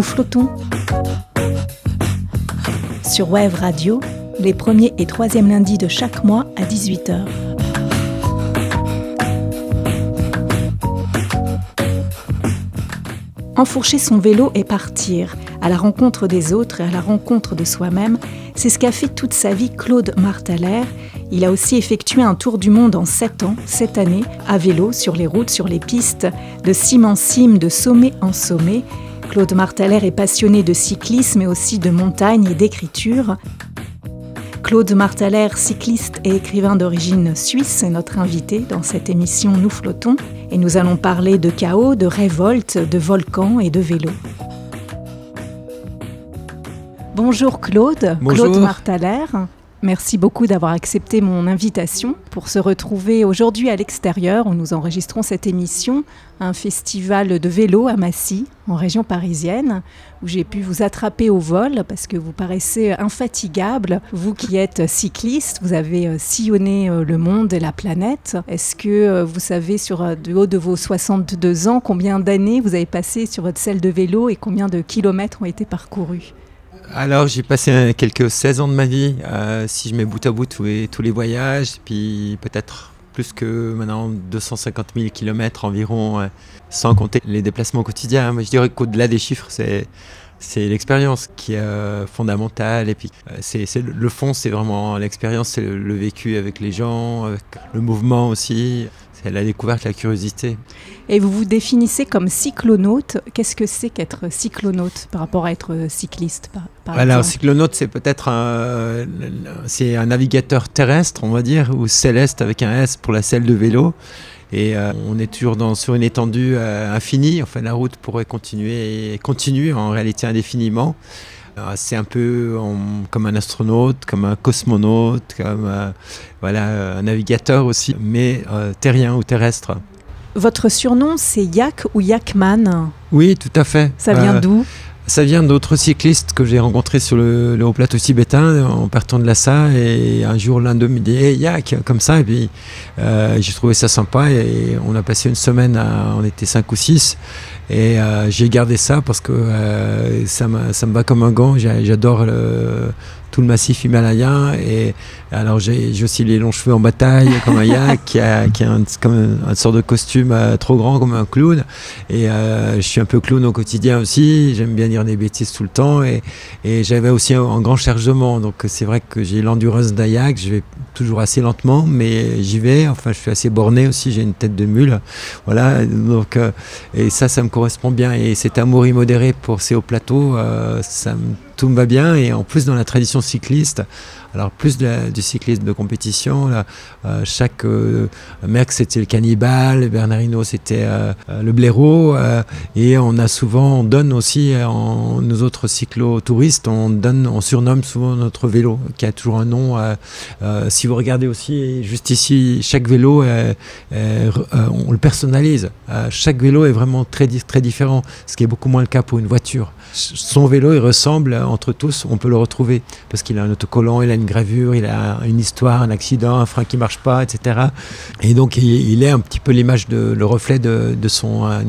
Nous flottons sur Wave Radio les premiers et troisièmes lundis de chaque mois à 18h. Enfourcher son vélo et partir, à la rencontre des autres et à la rencontre de soi-même, c'est ce qu'a fait toute sa vie Claude Martaler. Il a aussi effectué un tour du monde en 7 ans, cette année, à vélo, sur les routes, sur les pistes, de cime en cime, de sommet en sommet. Claude Martaler est passionné de cyclisme mais aussi de montagne et d'écriture. Claude Martaler, cycliste et écrivain d'origine suisse, est notre invité dans cette émission Nous flottons et nous allons parler de chaos, de révolte, de volcans et de vélo. Bonjour Claude, Claude Martaler. Merci beaucoup d'avoir accepté mon invitation pour se retrouver aujourd'hui à l'extérieur où nous enregistrons cette émission, un festival de vélo à Massy, en région parisienne, où j'ai pu vous attraper au vol parce que vous paraissez infatigable. Vous qui êtes cycliste, vous avez euh, sillonné euh, le monde et la planète. Est-ce que euh, vous savez sur du haut de vos 62 ans combien d'années vous avez passé sur votre selle de vélo et combien de kilomètres ont été parcourus? Alors j'ai passé quelques 16 ans de ma vie, euh, si je mets bout à bout tous les, tous les voyages, puis peut-être plus que maintenant 250 000 km environ, euh, sans compter les déplacements quotidiens. Moi je dirais qu'au-delà des chiffres, c'est c'est l'expérience qui est euh, fondamentale. Et puis, c'est, le fond, c'est vraiment l'expérience, c'est le, vécu avec les gens, le mouvement aussi. C'est la découverte, la curiosité. Et vous vous définissez comme cyclonaute. Qu'est-ce que c'est qu'être cyclonaute par rapport à être cycliste par, Alors, cyclonaute, c'est peut-être un, c'est un navigateur terrestre, on va dire, ou céleste avec un S pour la selle de vélo. Et euh, on est toujours dans, sur une étendue euh, infinie. Enfin, la route pourrait continuer et continue en réalité indéfiniment. C'est un peu comme un astronaute, comme un cosmonaute, comme euh, voilà, un navigateur aussi, mais euh, terrien ou terrestre. Votre surnom, c'est Yak ou Yakman? Oui, tout à fait. Ça vient euh, d'où? Ça vient d'autres cyclistes que j'ai rencontrés sur le, haut plateau tibétain en partant de Lhasa. Et un jour, l'un d'eux me dit hey, Yak, comme ça. Et puis, j'ai trouvé ça sympa. Et on a passé une semaine, on était cinq ou six. Et euh, j'ai gardé ça parce que euh, ça, me, ça me comme un gant. J'adore tout le massif himalayen. Et alors j'ai aussi les longs cheveux en bataille, comme un yak, qui a, qui a un, comme un, sorte de costume euh, trop grand, comme un clown. Et je suis un peu clown au quotidien aussi. J'aime bien dire des bêtises tout le temps. Et, et j'avais aussi un, grand chargement. Donc c'est vrai que j'ai l'endurance d'un yak. Je vais toujours assez lentement, mais j'y vais. Enfin, je suis assez borné aussi. J'ai une tête de mule. Voilà. Donc, et ça, ça me correspond bien. Et cet amour immodéré pour ces hauts plateaux, euh, ça tout me va bien. Et en plus, dans la tradition cycliste, alors plus du cyclisme de compétition, euh, chaque euh, mec c'était le cannibale, Bernardino c'était euh, le blaireau, et on a souvent, on donne aussi, en, nous autres cyclotouristes, on donne, on surnomme souvent notre vélo, qui a toujours un nom. si vous regardez aussi, juste ici, chaque vélo, on le personnalise. chaque vélo est vraiment très, très différent, ce qui est beaucoup moins le cas pour une voiture. Son vélo, il ressemble entre tous, on peut le retrouver, parce qu'il a un autocollant, il a une gravure, il a une histoire, un accident, un frein qui marche pas, etc. Et donc il, est un petit peu l'image, de, le reflet de, son euh,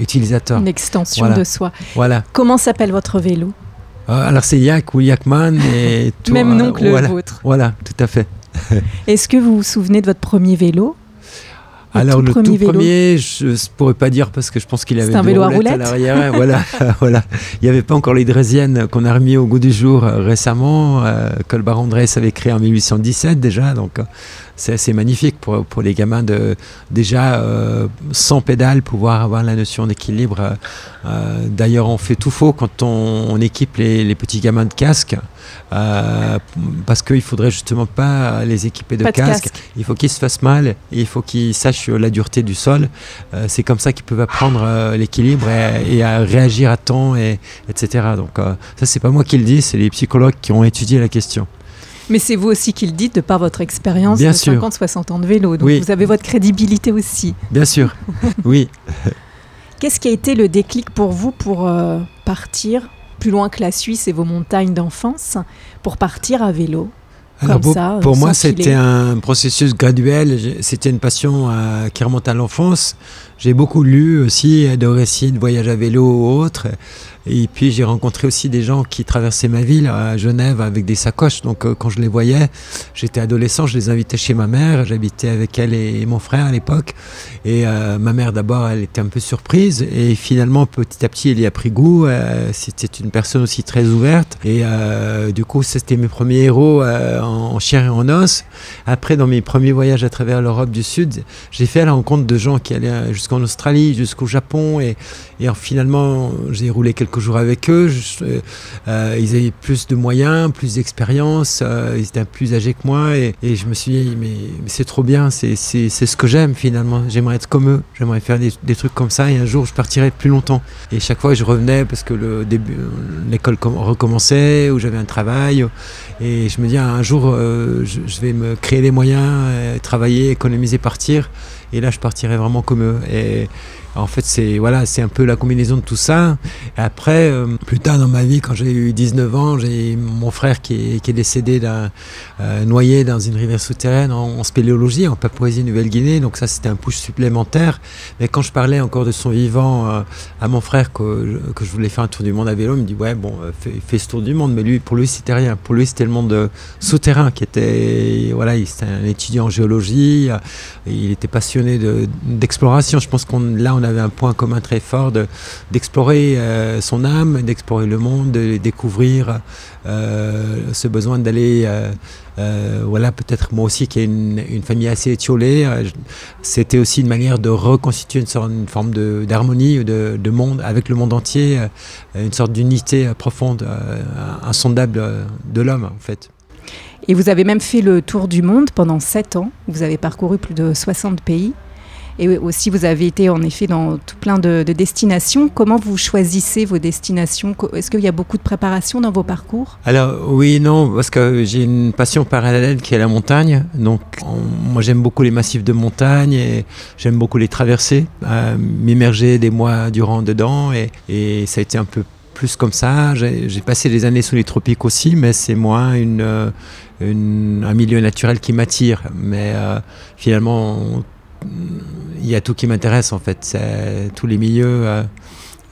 utilisateur. Une extension de soi. Voilà. Comment s'appelle votre vélo? Euh, Alors c'est Yak ou Yakman. Et tout, Même nom que le vôtre. Voilà, tout à fait. Est-ce que vous vous souvenez de votre premier vélo? Alors le tout premier, je ne pourrais pas dire parce que je pense qu'il avait un vélo à, roulettes à l'arrière. voilà, voilà. Il n'y avait pas encore les draisiennes qu'on a remis au goût du jour euh, récemment. Euh, Colbar Andrés avait créé en 1817 déjà, donc euh, c'est assez magnifique pour, pour les gamins de déjà sans pédale pouvoir avoir la notion d'équilibre. D'ailleurs, on fait tout faux quand on, équipe les, les, petits gamins de casque. Euh, parce qu'il faudrait justement pas les équiper de, casque. Il faut qu'ils se fassent mal, et il faut qu'ils sachent la dureté du sol. Euh, c'est comme ça qu'ils peuvent apprendre euh, l'équilibre et, à réagir à temps, et, etc. Donc ça, c'est pas moi qui le dis, c'est les psychologues qui ont étudié la question. Mais c'est vous aussi qui le dites de par votre expérience de 50-60 ans de vélo. Donc vous avez votre crédibilité aussi. Bien sûr, oui. Qu'est-ce qui a été le déclic pour vous pour partir plus loin que la Suisse et vos montagnes d'enfance pour partir à vélo comme ça Pour moi, c'était un processus graduel. C'était une passion qui remonte à l'enfance. J'ai beaucoup lu aussi de récits de voyages à vélo ou autres. Et puis j'ai rencontré aussi des gens qui traversaient ma ville à Genève avec des sacoches. Donc euh, quand je les voyais, j'étais adolescent, je les invitais chez ma mère. J'habitais avec elle et mon frère à l'époque. Et euh, ma mère d'abord, elle était un peu surprise. Et finalement, petit à petit, elle y a pris goût. Euh, c'était une personne aussi très ouverte. Et du coup, c'était mes premiers héros en chair et en os. Après, dans mes premiers voyages à travers l'Europe du Sud, j'ai fait la rencontre de gens qui allaient jusqu'en Australie, jusqu'au Japon. Et, finalement, j'ai roulé quelques jours avec eux. Euh, ils avaient plus de moyens, plus d'expérience, euh, ils étaient plus âgés que moi et, je me suis dit, mais, c'est trop bien, c'est ce que j'aime finalement. J'aimerais être comme eux, j'aimerais faire des, trucs comme ça et un jour je partirais plus longtemps. Et chaque fois je revenais parce que l'école recommençait ou j'avais un travail et je me dis, un jour euh, je, vais me créer les moyens, travailler, économiser, partir. Et là, je partirais vraiment comme eux. En fait, c'est voilà, c'est un peu la combinaison de tout ça. Et après, euh, plus tard dans ma vie, quand j'ai eu 19 ans, j'ai mon frère qui est, décédé d'un euh, noyé dans une rivière souterraine en, spéléologie en Papouasie-Nouvelle-Guinée. Donc ça, c'était un push supplémentaire. Mais quand je parlais encore de son vivant euh, à mon frère que, je voulais faire un tour du monde à vélo, il me dit ouais bon, fais, fais ce tour du monde. Mais lui, pour lui, c'était rien. Pour lui, c'était le monde souterrain qui était voilà, il était un étudiant en géologie. il était passionné d'exploration. je pense qu'on là on avait un point commun très fort d'explorer euh, son âme, d'explorer le monde, de découvrir euh, ce besoin d'aller, euh, voilà, peut-être moi aussi qui ai une, famille assez étiolée, c'était aussi une manière de reconstituer une, sorte, une forme d'harmonie de, de, monde avec le monde entier, une sorte d'unité profonde, insondable de l'homme en fait. Et vous avez même fait le tour du monde pendant 7 ans. Vous avez parcouru plus de 60 pays. Et aussi, vous avez été en effet dans tout plein de, destinations. Comment vous choisissez vos destinations? Est-ce qu'il y a beaucoup de préparation dans vos parcours? Alors oui, non, parce que j'ai une passion parallèle qui est la montagne. Donc moi j'aime beaucoup les massifs de montagne et j'aime beaucoup les traverser, m'immerger des mois durant dedans. Et, ça a été un peu plus comme ça. J'ai passé des années sous les tropiques aussi, mais c'est moins une, un milieu naturel qui m'attire. Mais euh, finalement, il y a tout qui m'intéresse en fait, c'est tous les milieux. Euh,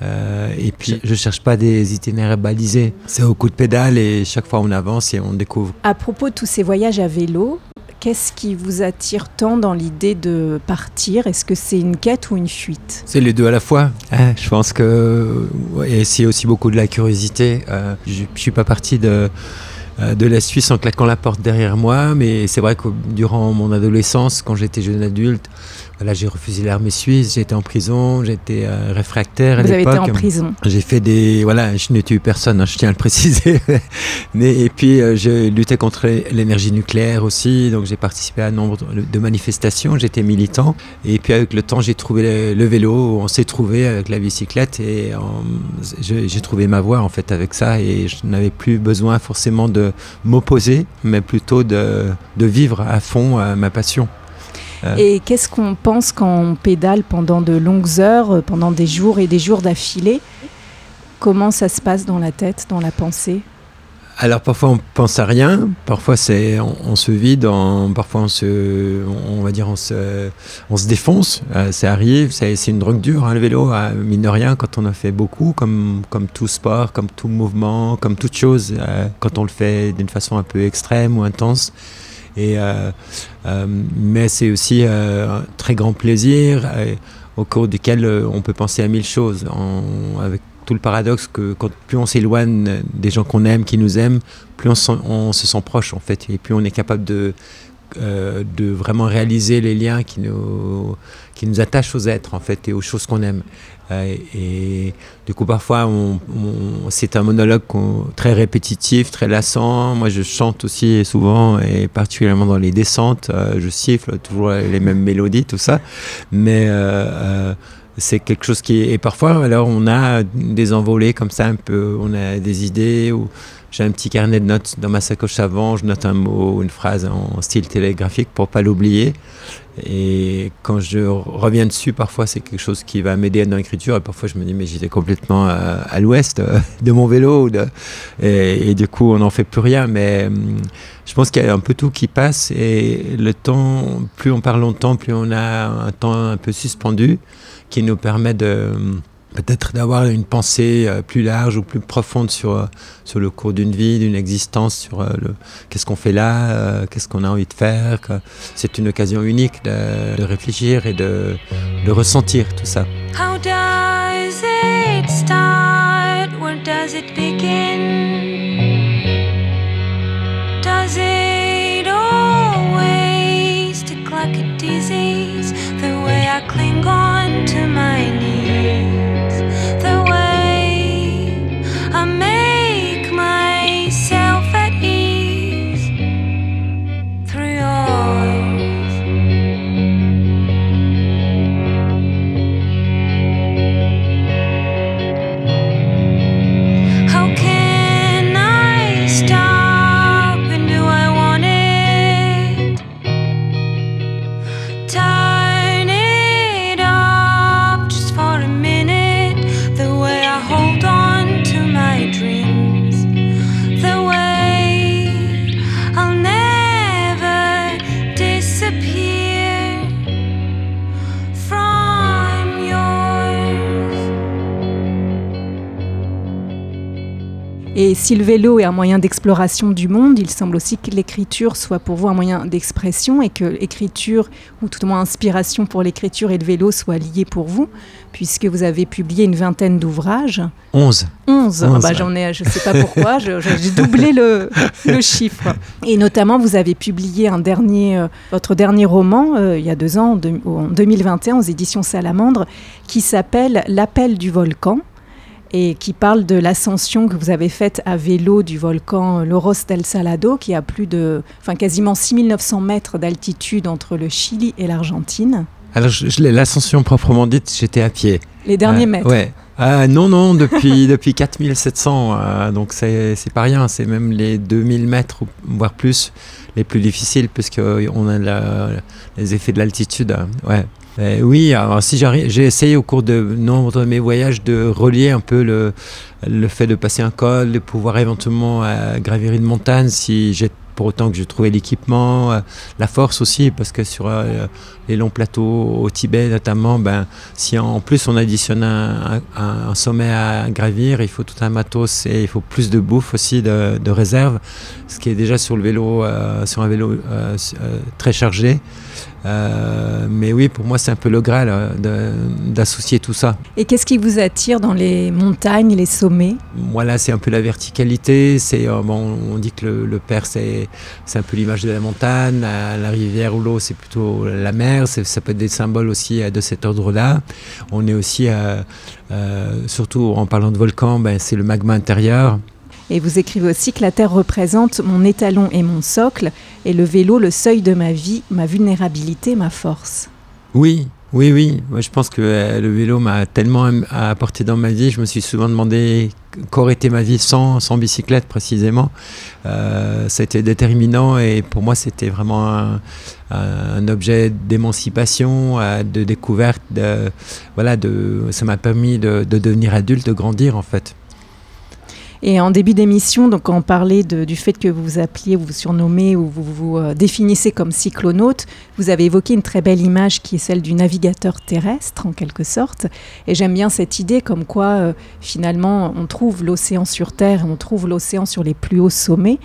euh, et puis je cherche pas des itinéraires balisés, c'est au coup de pédale et chaque fois on avance et on découvre. À propos de tous ces voyages à vélo, qu'est-ce qui vous attire tant dans l'idée de partir? Est-ce que c'est une quête ou une fuite? C'est les deux à la fois. Ah, je pense que c'est aussi beaucoup de la curiosité. Euh, je, je suis pas parti de de la Suisse en claquant la porte derrière moi, mais c'est vrai que durant mon adolescence, quand j'étais jeune adulte, voilà, j'ai refusé l'armée suisse, j'étais en prison, j'étais euh, réfractaire à. Vous avez été en prison. J'ai fait des, voilà, je n'ai tué personne, hein, je tiens à le préciser. Mais et puis euh, j'ai lutté contre l'énergie nucléaire aussi, donc j'ai participé à un nombre de manifestations, j'étais militant. Et puis avec le temps, j'ai trouvé le, vélo, on s'est trouvé avec la bicyclette et j'ai trouvé ma voie en fait avec ça et je n'avais plus besoin forcément de m'opposer, mais plutôt de, de vivre à fond euh, ma passion. Euh. Et qu'est-ce qu'on pense quand on pédale pendant de longues heures, euh, pendant des jours et des jours d'affilée? Comment ça se passe dans la tête, dans la pensée? Alors parfois on pense à rien, parfois c'est on, se vide, parfois on se, on, va dire on se, on se défonce, euh, ça arrive, c'est une drogue dure hein, le vélo, mine de rien quand on a fait beaucoup, comme comme tout sport, comme tout mouvement, comme toute chose, quand on le fait d'une façon un peu extrême ou intense, euh, euh, mais c'est aussi euh, un très grand plaisir au cours duquel on peut penser à mille choses, avec tout le paradoxe que quand, plus on s'éloigne des gens qu'on aime, qui nous aiment, plus on, on, se sent proche en fait, et plus on est capable de, de vraiment réaliser les liens qui nous, qui nous attachent aux êtres en fait et aux choses qu'on aime. Euh, et du coup, parfois, c'est un monologue très répétitif, très lassant. Moi, je chante aussi souvent, et particulièrement dans les descentes, euh, je siffle toujours les mêmes mélodies, tout ça. Mais euh, c'est quelque chose qui est... Et parfois, alors, on a des envolées comme ça, un peu, on a des idées, ou j'ai un petit carnet de notes dans ma sacoche avant, je note un mot, une phrase en style télégraphique pour pas l'oublier. Et quand je reviens dessus, parfois c'est quelque chose qui va m'aider dans l'écriture. Et parfois je me dis, mais j'étais complètement euh, à, l'ouest euh, de mon vélo. et, du coup, on n'en fait plus rien. Mais hum, je pense qu'il y a un peu tout qui passe. Et le temps, plus on parle longtemps, plus on a un temps un peu suspendu qui nous permet de peut-être d'avoir une pensée euh, plus large ou plus profonde sur, euh, sur le cours d'une vie, d'une existence, sur euh, qu'est-ce qu'on fait là, qu'est-ce qu'on a envie de faire. C'est une occasion unique de, réfléchir et de, de, ressentir tout ça. How does it start? Does it begin? I cling on to my knees. Et si le vélo est un moyen d'exploration du monde, il semble aussi que l'écriture soit pour vous un moyen d'expression et que l'écriture, ou tout au moins inspiration pour l'écriture et le vélo soient liés pour vous, puisque vous avez publié une vingtaine d'ouvrages. Onze. Onze. bah, J'en ai, je ne sais pas pourquoi, j'ai doublé le, le, chiffre. Et notamment, vous avez publié un dernier, euh, votre dernier roman, euh, il y a deux ans, en 2021, aux éditions Salamandre, qui s'appelle L'appel du volcan et qui parle de l'ascension que vous avez faite à vélo du volcan Loros del Salado, qui a plus de, enfin quasiment 6900 mètres d'altitude entre le Chili et l'Argentine. Alors, l'ascension proprement dite, j'étais à pied. Les derniers euh, mètres Ouais. Ah, non, non, depuis, depuis 4700, euh, donc c'est pas rien, c'est même les 2000 mètres, voire plus, les plus difficiles, puisqu'on a les effets de l'altitude. Ouais. Euh, oui, alors si j'ai essayé au cours de nombre de mes voyages de relier un peu le, le fait de passer un col, de pouvoir éventuellement euh, gravir une montagne si j'ai pour autant que je trouvais l'équipement, euh, la force aussi, parce que sur les longs plateaux au Tibet notamment, ben, si en plus on additionne un, un, sommet à gravir, il faut tout un matos et il faut plus de bouffe aussi, de, de réserve, ce qui est déjà sur le vélo, sur un vélo très chargé. Euh, mais oui, pour moi, c'est un peu le Graal euh, d'associer tout ça. Et qu'est-ce qui vous attire dans les montagnes, les sommets? Voilà, c'est un peu la verticalité. C'est euh, bon, on dit que le, père, c'est un peu l'image de la montagne, la, rivière ou l'eau, c'est plutôt la mer. Ça peut être des symboles aussi de cet ordre-là. On est aussi, surtout en parlant de volcan, ben, c'est le magma intérieur. Et vous écrivez aussi que la Terre représente mon étalon et mon socle, et le vélo le seuil de ma vie, ma vulnérabilité, ma force. Oui, oui, oui. Moi, je pense que euh, le vélo m'a tellement apporté dans ma vie. Je me suis souvent demandé qu'aurait été ma vie sans, bicyclette précisément. Euh, été déterminant et pour moi, c'était vraiment un, objet d'émancipation, euh, de découverte. Voilà, ça m'a permis de devenir adulte, de grandir en fait. Et en début d'émission, donc quand on parlait du fait que vous vous appeliez, vous vous surnommez ou vous vous euh, définissez comme cyclonaute, vous avez évoqué une très belle image qui est celle du navigateur terrestre en quelque sorte. Et j'aime bien cette idée comme quoi euh, finalement on trouve l'océan sur Terre, on trouve l'océan sur les plus hauts sommets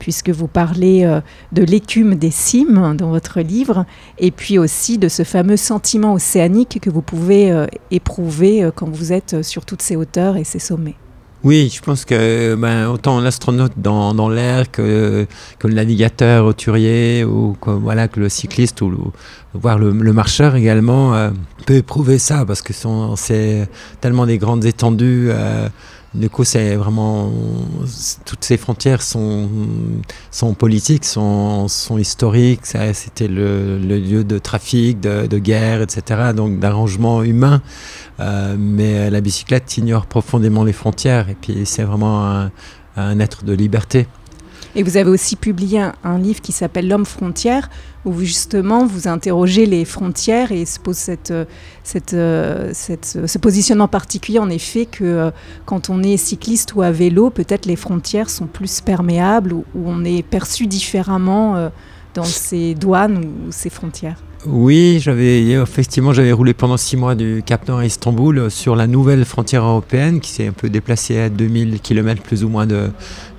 puisque vous parlez euh, de l'écume des cimes dans votre livre, et puis aussi de ce fameux sentiment océanique que vous pouvez éprouver quand vous êtes sur toutes ces hauteurs et ces sommets. Oui, je pense que ben, autant l'astronaute dans, l'air que, que, le navigateur auturier ou que, voilà, que le cycliste ou le, voire le, marcheur également euh, peut éprouver ça parce que c'est tellement des grandes étendues. Euh, du coup, c'est vraiment. Toutes ces frontières sont, politiques, sont, historiques. C'était le, lieu de trafic, de, guerre, etc. Donc d'arrangement humain. Euh, mais la bicyclette ignore profondément les frontières. Et puis, c'est vraiment un être de liberté. Et vous avez aussi publié un, livre qui s'appelle L'homme frontière, où justement vous interrogez les frontières et se pose cette, cette, cette, ce positionnement particulier, en effet, que euh, quand on est cycliste ou à vélo, peut-être les frontières sont plus perméables, ou, on est perçu différemment euh, dans ces douanes ou ces frontières. Oui, j'avais effectivement j'avais roulé pendant six mois du Cap Nord à Istanbul euh, sur la nouvelle frontière européenne qui s'est un peu déplacée à 2000 km plus ou moins de,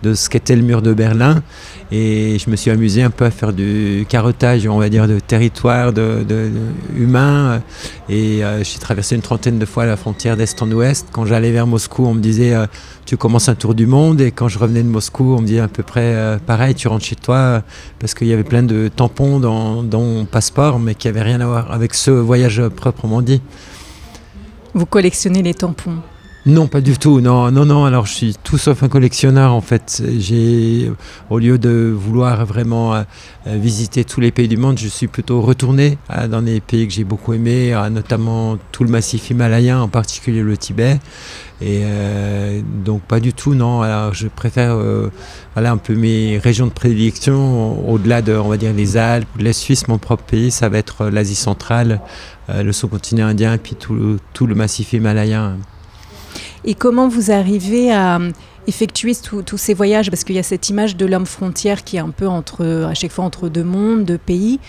de ce qu'était le mur de Berlin. Et je me suis amusé un peu à faire du carottage, on va dire, de territoire de, humain. Et euh, j'ai traversé une trentaine de fois la frontière d'est en ouest. Quand j'allais vers Moscou, on me disait euh, tu commences un tour du monde. Et quand je revenais de Moscou, on me disait à peu près pareil, tu rentres chez toi parce qu'il y avait plein de tampons dans, dans mon passeport, mais qui n'avait rien à voir avec ce voyage proprement dit. Vous collectionnez les tampons non, pas du tout. Non, non, non. Alors, je suis tout sauf un collectionneur. En fait, j'ai, au lieu de vouloir vraiment euh, visiter tous les pays du monde, je suis plutôt retourné euh, dans des pays que j'ai beaucoup aimés, euh, notamment tout le massif himalayen, en particulier le Tibet. Et donc, pas du tout. Non. Alors, je préfère, voilà, un peu mes régions de prédilection au-delà de, on va dire, les Alpes, la Suisse, mon propre pays, ça va être l'Asie centrale, le sous-continent indien, puis tout, tout le massif himalayen. Et comment vous arrivez à effectuer tous ces voyages? Parce qu'il y a cette image de l'homme frontière qui est un peu à chaque fois entre deux mondes, deux pays.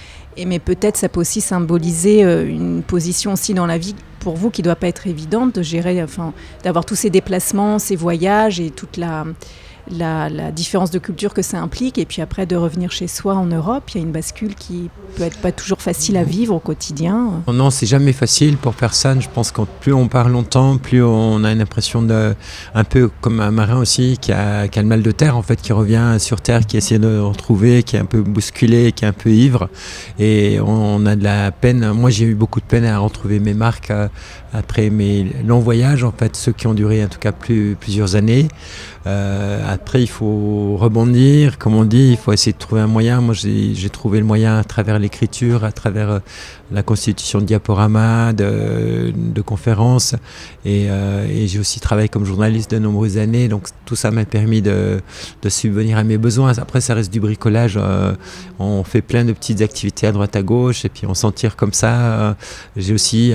Mais peut-être ça peut aussi symboliser euh, une position aussi dans la vie pour vous qui ne doit pas être évidente de gérer, enfin, d'avoir tous ces déplacements, ces voyages et toute la la, différence de culture que ça implique, et puis après de revenir chez soi en Europe, il y a une bascule qui peut être pas toujours facile à vivre au quotidien. Non, c'est jamais facile pour personne. Je pense que plus on part longtemps, plus on a une impression de, un peu comme un marin aussi qui a, qui a le mal de terre en fait, qui revient sur terre, qui essaie de retrouver, qui est un peu bousculé, qui est un peu ivre, et on, a de la peine. Moi, j'ai eu beaucoup de peine à retrouver mes marques euh, après mes longs voyages, en fait, ceux qui ont duré en tout cas plus, plusieurs années. Euh, après, il faut rebondir, comme on dit, il faut essayer de trouver un moyen. Moi, j'ai trouvé le moyen à travers l'écriture, à travers euh, la constitution de diaporamas, de, de conférences. Euh, et, j'ai aussi travaillé comme journaliste de nombreuses années. Donc, tout ça m'a permis de, de, subvenir à mes besoins. Après, ça reste du bricolage. on fait plein de petites activités à droite à gauche et puis on s'en tire comme ça. j'ai aussi,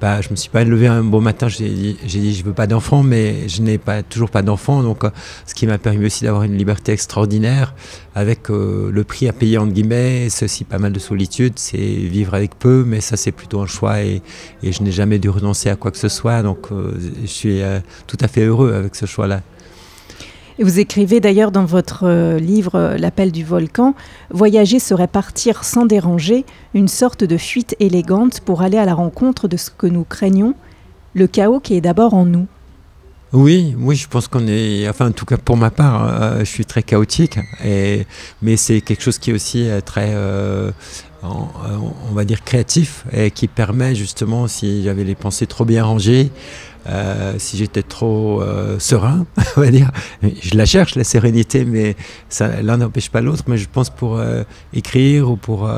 bah, je me suis pas levé un beau matin, j'ai dit, dit je veux pas d'enfants, mais je n'ai pas, toujours pas d'enfants. Donc, euh, ce qui m'a permis aussi d'avoir une liberté extraordinaire avec euh, le prix à payer entre guillemets, c'est aussi pas mal de solitude, c'est vivre avec peu, mais ça c'est plutôt un choix et, je n'ai jamais dû renoncer à quoi que ce soit. Donc, euh, je suis tout à fait heureux avec ce choix-là. Et vous écrivez d'ailleurs dans votre livre L'appel du volcan, Voyager serait partir sans déranger, une sorte de fuite élégante pour aller à la rencontre de ce que nous craignons, le chaos qui est d'abord en nous. Oui, oui, je pense qu'on est, enfin en tout cas pour ma part, euh, je suis très chaotique, et, mais c'est quelque chose qui est aussi euh, très, euh, on, va dire créatif et qui permet justement, si j'avais les pensées trop bien rangées, si j'étais trop serein, on va dire, je la cherche la sérénité, mais l'un n'empêche pas l'autre. Mais je pense pour écrire ou pour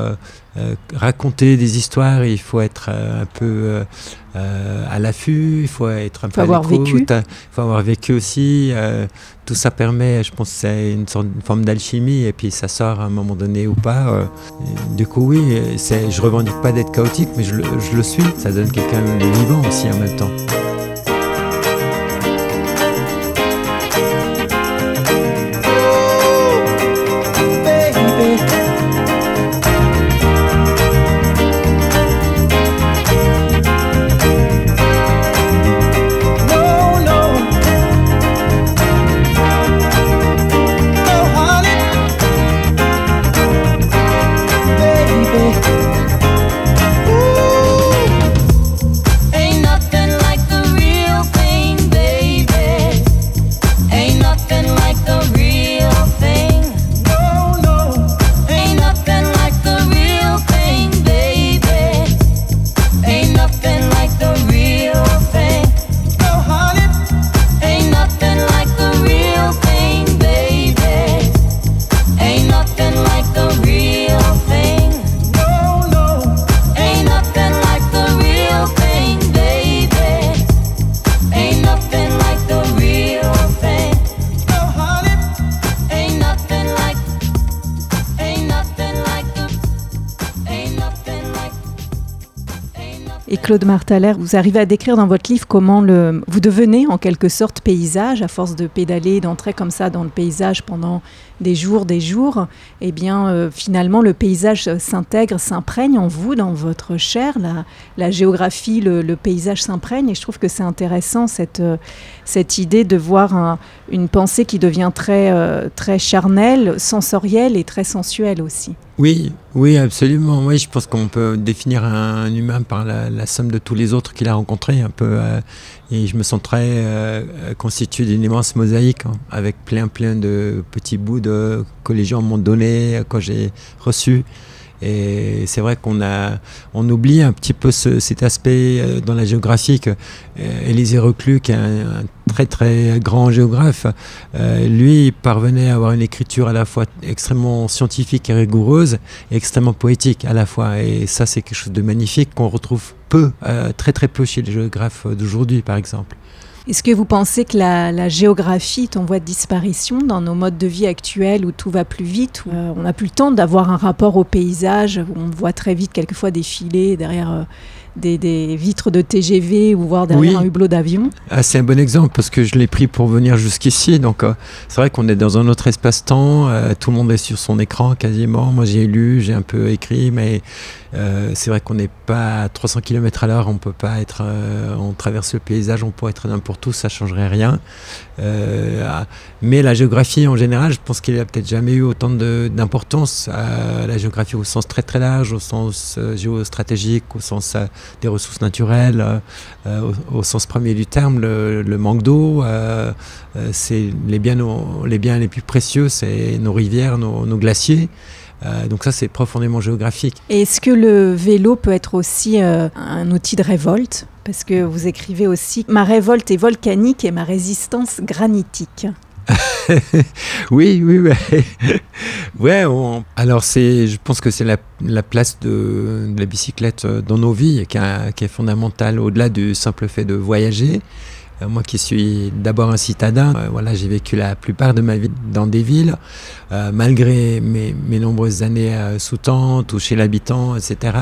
raconter des histoires, il faut être un peu euh, à l'affût, il faut être un peu avoir vécu. Il faut avoir vécu aussi. Euh, tout ça permet, je pense, c'est une, sorte, une forme d'alchimie et puis ça sort à un moment donné ou pas. Euh, du coup, oui, je revendique pas d'être chaotique, mais je, je le suis. Ça donne quelqu'un de vivant aussi en même temps. Claude Martaler, vous arrivez à décrire dans votre livre comment le, vous devenez en quelque sorte paysage à force de pédaler, d'entrer comme ça dans le paysage pendant des jours, des jours. Eh bien, euh, finalement, le paysage s'intègre, s'imprègne en vous, dans votre chair. La, géographie, le, paysage s'imprègne. Et je trouve que c'est intéressant cette, euh, cette idée de voir un, une pensée qui devient très, euh, très charnelle, sensorielle et très sensuelle aussi. Oui, oui, absolument. Oui, je pense qu'on peut définir un, humain par la, la, somme de tous les autres qu'il a rencontrés, un peu. Et je me sens très euh, constitué d'une immense mosaïque, hein, avec plein, plein de petits bouts de, que les gens m'ont donné, que j'ai reçus. Et c'est vrai qu'on a, on oublie un petit peu ce, cet aspect euh, dans la géographie euh, Élisée Reclus, qui est un, un, très très grand géographe, euh, lui parvenait à avoir une écriture à la fois extrêmement scientifique et rigoureuse et extrêmement poétique à la fois. Et ça, c'est quelque chose de magnifique qu'on retrouve peu, euh, très très peu chez les géographes d'aujourd'hui, par exemple. Est-ce que vous pensez que la, géographie est en voie de disparition dans nos modes de vie actuels où tout va plus vite, où euh, on n'a plus le temps d'avoir un rapport au paysage, où on voit très vite quelquefois défiler derrière des, des, vitres de TGV ou voir derrière oui. un hublot d'avion ah, C'est un bon exemple parce que je l'ai pris pour venir jusqu'ici. Donc euh, c'est vrai qu'on est dans un autre espace-temps, euh, tout le monde est sur son écran quasiment. Moi j'ai lu, j'ai un peu écrit, mais euh, c'est vrai qu'on n'est pas à 300 km à l'heure, on peut pas être, on traverse le paysage, on pourrait être n'importe où, ça changerait rien. Euh, mais la géographie en général, je pense qu'il n'y a peut-être jamais eu autant d'importance à la géographie au sens très très large, au sens géostratégique, au sens des ressources naturelles, au, au, sens premier du terme, le, manque d'eau, c'est les biens, les biens les plus précieux, c'est nos rivières, nos, glaciers. Euh, donc ça, c'est profondément géographique. Est-ce que le vélo peut être aussi euh, un outil de révolte? Parce que vous écrivez aussi Ma révolte est volcanique et ma résistance granitique. oui, oui, ouais. ouais alors je pense que c'est la, la, place de, la bicyclette dans nos vies qui est fondamentale au-delà du simple fait de voyager. Euh, moi qui suis d'abord un citadin, euh, voilà, j'ai vécu la plupart de ma vie dans des villes, euh, malgré mes, mes, nombreuses années sous tente ou chez l'habitant, etc.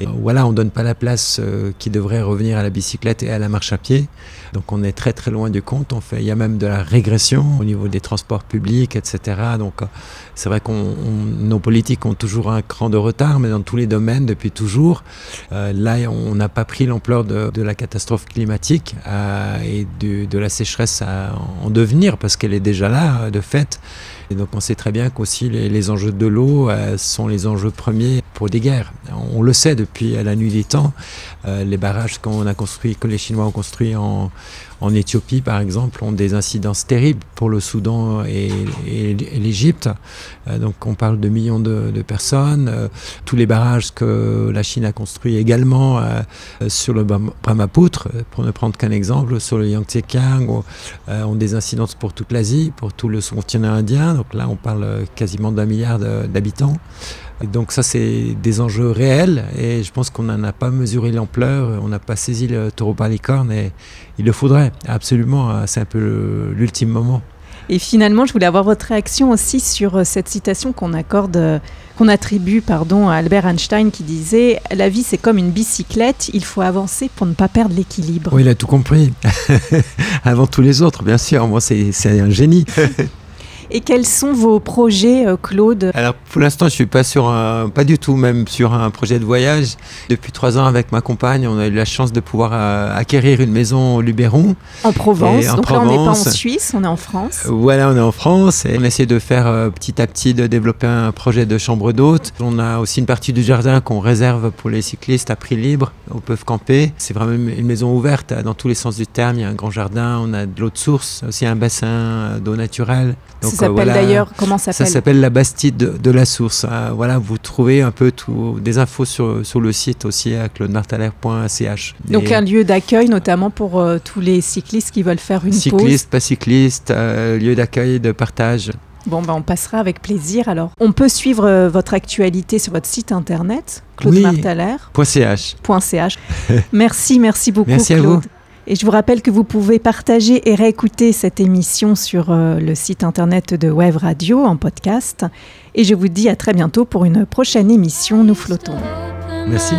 Et voilà, on donne pas la place qui devrait revenir à la bicyclette et à la marche à pied. Donc on est très très loin du compte. Il y a même de la régression au niveau des transports publics, etc. Donc c'est vrai qu'on nos politiques ont toujours un cran de retard, mais dans tous les domaines depuis toujours. Euh, là, on n'a pas pris l'ampleur de, de, la catastrophe climatique euh, et de, de, la sécheresse à en devenir parce qu'elle est déjà là de fait. Et donc on sait très bien qu'aussi les, les, enjeux de l'eau euh, sont les enjeux premiers pour des guerres. On le sait depuis la nuit des temps. Euh, les barrages qu'on a construits, que les Chinois ont construits en, en Éthiopie, par exemple, ont des incidences terribles pour le Soudan et, l'Égypte. Euh, donc on parle de millions de, personnes. Euh, tous les barrages que la Chine a construits également euh, sur le Brahmapoutre, pour ne prendre qu'un exemple, sur le Yangtze-Kiang, ont des incidences pour toute l'Asie, pour tout le continent indien. Donc là, on parle quasiment d'un milliard d'habitants. Donc ça, c'est des enjeux réels et je pense qu'on n'en a pas mesuré l'ampleur, on n'a pas saisi le taureau par les cornes et il le faudrait absolument, c'est un peu l'ultime moment. Et finalement, je voulais avoir votre réaction aussi sur euh, cette citation qu'on accorde, euh, qu'on attribue pardon, à Albert Einstein qui disait La vie, c'est comme une bicyclette, il faut avancer pour ne pas perdre l'équilibre. Oui, il a tout compris. Avant tous les autres, bien sûr. Moi, c'est un génie. Et quels sont vos projets, euh, Claude? Alors pour l'instant, je suis pas sur un, pas du tout même sur un projet de voyage. Depuis trois ans, avec ma compagne, on a eu la chance de pouvoir euh, acquérir une maison au Luberon. En Provence. En Donc Provence. là, on n'est pas en Suisse, on est en France. Voilà, on est en France et on essaie de faire euh, petit à petit de développer un projet de chambre d'hôte. On a aussi une partie du jardin qu'on réserve pour les cyclistes à prix libre, où peuvent camper. C'est vraiment une maison ouverte dans tous les sens du terme. Il y a un grand jardin, on a de l'eau de source, aussi un bassin d'eau naturelle. Donc ça s'appelle voilà, d'ailleurs comment ça s'appelle Ça s'appelle la Bastide de, de, la Source. Euh, voilà, vous trouvez un peu tout, des infos sur, sur le site aussi à claudemartaler.ch. Donc un lieu d'accueil notamment pour euh, tous les cyclistes qui veulent faire une cyclistes, pause. Cyclistes, pas cyclistes, euh, lieu d'accueil, de partage. Bon, ben on passera avec plaisir alors. On peut suivre euh, votre actualité sur votre site internet, claudemartaler.ch. Oui. merci, merci beaucoup, merci Claude. À vous. Et je vous rappelle que vous pouvez partager et réécouter cette émission sur euh, le site internet de Web Radio en podcast. Et je vous dis à très bientôt pour une prochaine émission Nous flottons. Merci.